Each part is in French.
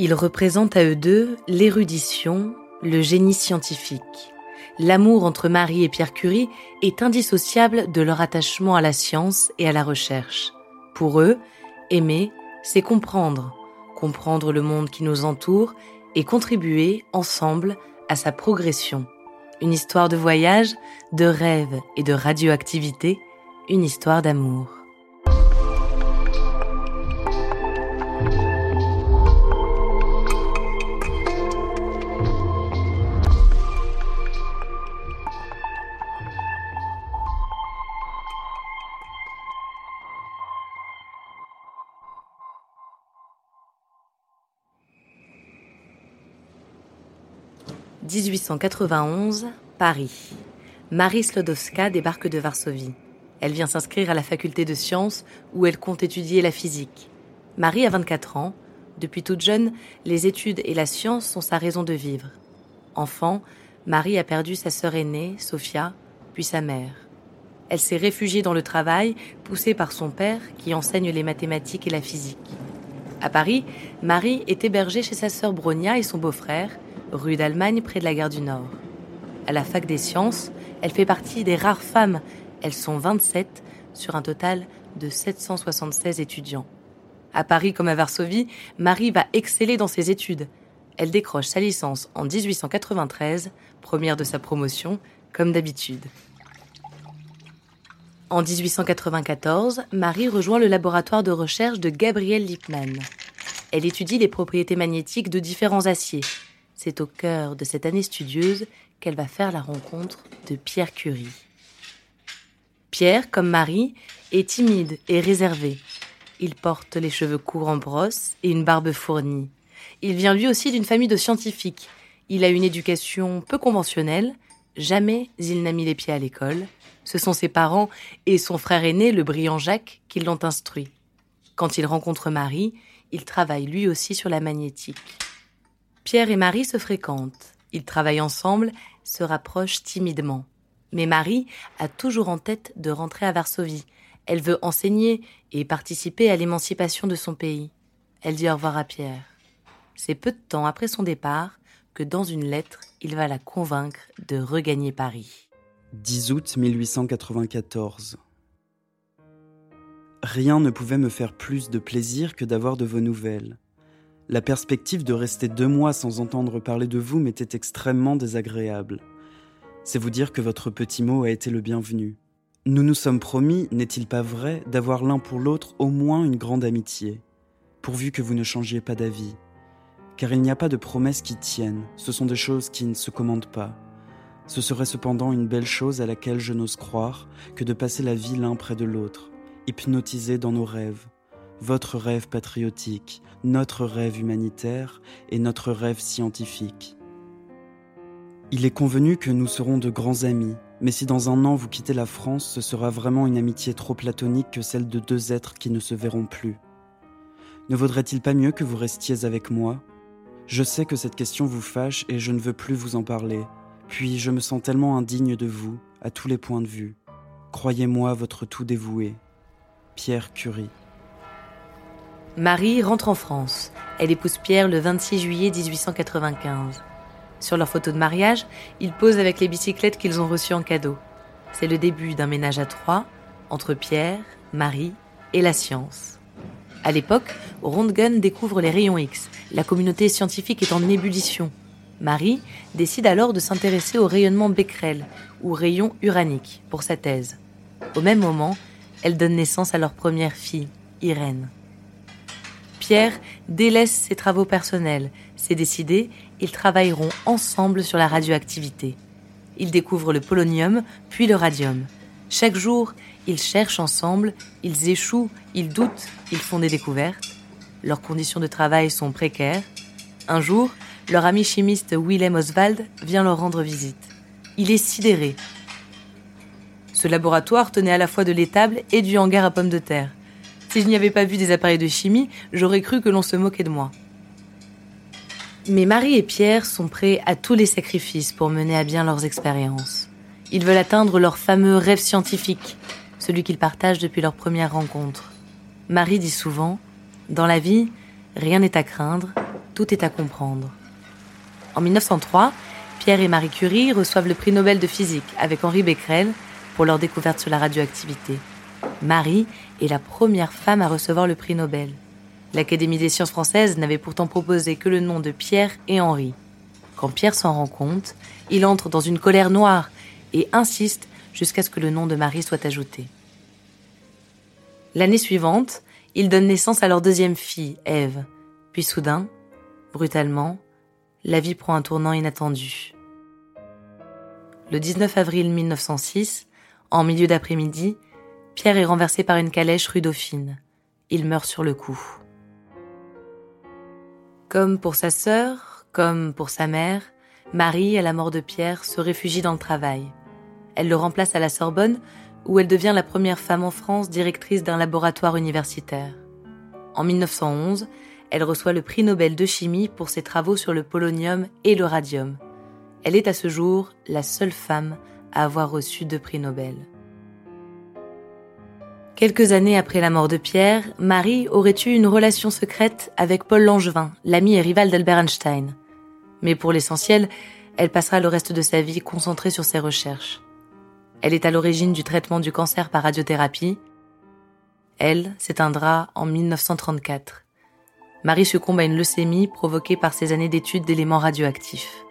Ils représentent à eux deux l'érudition, le génie scientifique. L'amour entre Marie et Pierre Curie est indissociable de leur attachement à la science et à la recherche. Pour eux, aimer, c'est comprendre, comprendre le monde qui nous entoure et contribuer ensemble à sa progression. Une histoire de voyage, de rêve et de radioactivité, une histoire d'amour. 1891, Paris. Marie Slodowska débarque de Varsovie. Elle vient s'inscrire à la faculté de sciences où elle compte étudier la physique. Marie a 24 ans. Depuis toute jeune, les études et la science sont sa raison de vivre. Enfant, Marie a perdu sa sœur aînée, Sophia, puis sa mère. Elle s'est réfugiée dans le travail, poussée par son père qui enseigne les mathématiques et la physique. À Paris, Marie est hébergée chez sa sœur Bronia et son beau-frère, rue d'Allemagne près de la gare du Nord. À la fac des sciences, elle fait partie des rares femmes. Elles sont 27 sur un total de 776 étudiants. À Paris comme à Varsovie, Marie va exceller dans ses études. Elle décroche sa licence en 1893, première de sa promotion, comme d'habitude. En 1894, Marie rejoint le laboratoire de recherche de Gabriel Lippmann. Elle étudie les propriétés magnétiques de différents aciers, c'est au cœur de cette année studieuse qu'elle va faire la rencontre de Pierre Curie. Pierre, comme Marie, est timide et réservé. Il porte les cheveux courts en brosse et une barbe fournie. Il vient lui aussi d'une famille de scientifiques. Il a une éducation peu conventionnelle. Jamais il n'a mis les pieds à l'école. Ce sont ses parents et son frère aîné, le brillant Jacques, qui l'ont instruit. Quand il rencontre Marie, il travaille lui aussi sur la magnétique. Pierre et Marie se fréquentent. Ils travaillent ensemble, se rapprochent timidement. Mais Marie a toujours en tête de rentrer à Varsovie. Elle veut enseigner et participer à l'émancipation de son pays. Elle dit au revoir à Pierre. C'est peu de temps après son départ que dans une lettre, il va la convaincre de regagner Paris. 10 août 1894. Rien ne pouvait me faire plus de plaisir que d'avoir de vos nouvelles. La perspective de rester deux mois sans entendre parler de vous m'était extrêmement désagréable. C'est vous dire que votre petit mot a été le bienvenu. Nous nous sommes promis, n'est-il pas vrai, d'avoir l'un pour l'autre au moins une grande amitié, pourvu que vous ne changiez pas d'avis. Car il n'y a pas de promesses qui tiennent, ce sont des choses qui ne se commandent pas. Ce serait cependant une belle chose à laquelle je n'ose croire que de passer la vie l'un près de l'autre, hypnotisés dans nos rêves, votre rêve patriotique, notre rêve humanitaire et notre rêve scientifique. Il est convenu que nous serons de grands amis, Mais si dans un an vous quittez la France, ce sera vraiment une amitié trop platonique que celle de deux êtres qui ne se verront plus. Ne vaudrait-il pas mieux que vous restiez avec moi? Je sais que cette question vous fâche et je ne veux plus vous en parler. Puis je me sens tellement indigne de vous, à tous les points de vue. Croyez-moi votre tout dévoué. Pierre Curie. Marie rentre en France. Elle épouse Pierre le 26 juillet 1895. Sur leur photo de mariage, ils posent avec les bicyclettes qu'ils ont reçues en cadeau. C'est le début d'un ménage à trois entre Pierre, Marie et la science. À l'époque, Röntgen découvre les rayons X. La communauté scientifique est en ébullition. Marie décide alors de s'intéresser au rayonnement Becquerel, ou rayon uranique, pour sa thèse. Au même moment, elle donne naissance à leur première fille, Irène. Pierre délaisse ses travaux personnels. C'est décidé, ils travailleront ensemble sur la radioactivité. Ils découvrent le polonium, puis le radium. Chaque jour, ils cherchent ensemble, ils échouent, ils doutent, ils font des découvertes. Leurs conditions de travail sont précaires. Un jour, leur ami chimiste Willem Oswald vient leur rendre visite. Il est sidéré. Ce laboratoire tenait à la fois de l'étable et du hangar à pommes de terre. Si je n'y avais pas vu des appareils de chimie, j'aurais cru que l'on se moquait de moi. Mais Marie et Pierre sont prêts à tous les sacrifices pour mener à bien leurs expériences. Ils veulent atteindre leur fameux rêve scientifique, celui qu'ils partagent depuis leur première rencontre. Marie dit souvent Dans la vie, rien n'est à craindre, tout est à comprendre. En 1903, Pierre et Marie Curie reçoivent le prix Nobel de physique avec Henri Becquerel pour leur découverte sur la radioactivité. Marie est la première femme à recevoir le prix Nobel. L'Académie des sciences françaises n'avait pourtant proposé que le nom de Pierre et Henri. Quand Pierre s'en rend compte, il entre dans une colère noire et insiste jusqu'à ce que le nom de Marie soit ajouté. L'année suivante, il donne naissance à leur deuxième fille, Ève. Puis soudain, brutalement, la vie prend un tournant inattendu. Le 19 avril 1906, en milieu d'après-midi, Pierre est renversé par une calèche rue Dauphine. Il meurt sur le coup. Comme pour sa sœur, comme pour sa mère, Marie, à la mort de Pierre, se réfugie dans le travail. Elle le remplace à la Sorbonne, où elle devient la première femme en France directrice d'un laboratoire universitaire. En 1911, elle reçoit le prix Nobel de chimie pour ses travaux sur le polonium et le radium. Elle est à ce jour la seule femme à avoir reçu deux prix Nobel. Quelques années après la mort de Pierre, Marie aurait eu une relation secrète avec Paul Langevin, l'ami et rival d'Albert Einstein. Mais pour l'essentiel, elle passera le reste de sa vie concentrée sur ses recherches. Elle est à l'origine du traitement du cancer par radiothérapie. Elle s'éteindra en 1934. Marie succombe à une leucémie provoquée par ses années d'études d'éléments radioactifs.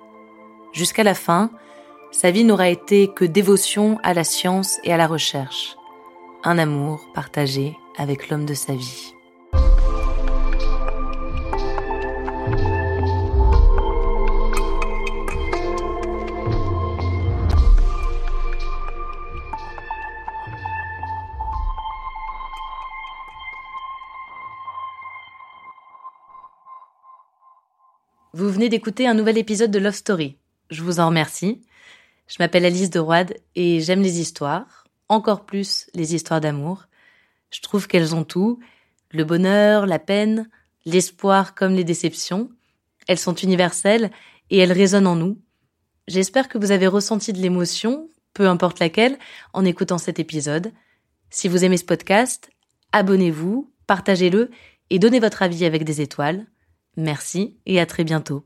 Jusqu'à la fin, sa vie n'aura été que dévotion à la science et à la recherche un amour partagé avec l'homme de sa vie. Vous venez d'écouter un nouvel épisode de Love Story. Je vous en remercie. Je m'appelle Alice de Roide et j'aime les histoires encore plus les histoires d'amour. Je trouve qu'elles ont tout, le bonheur, la peine, l'espoir comme les déceptions. Elles sont universelles et elles résonnent en nous. J'espère que vous avez ressenti de l'émotion, peu importe laquelle, en écoutant cet épisode. Si vous aimez ce podcast, abonnez-vous, partagez-le et donnez votre avis avec des étoiles. Merci et à très bientôt.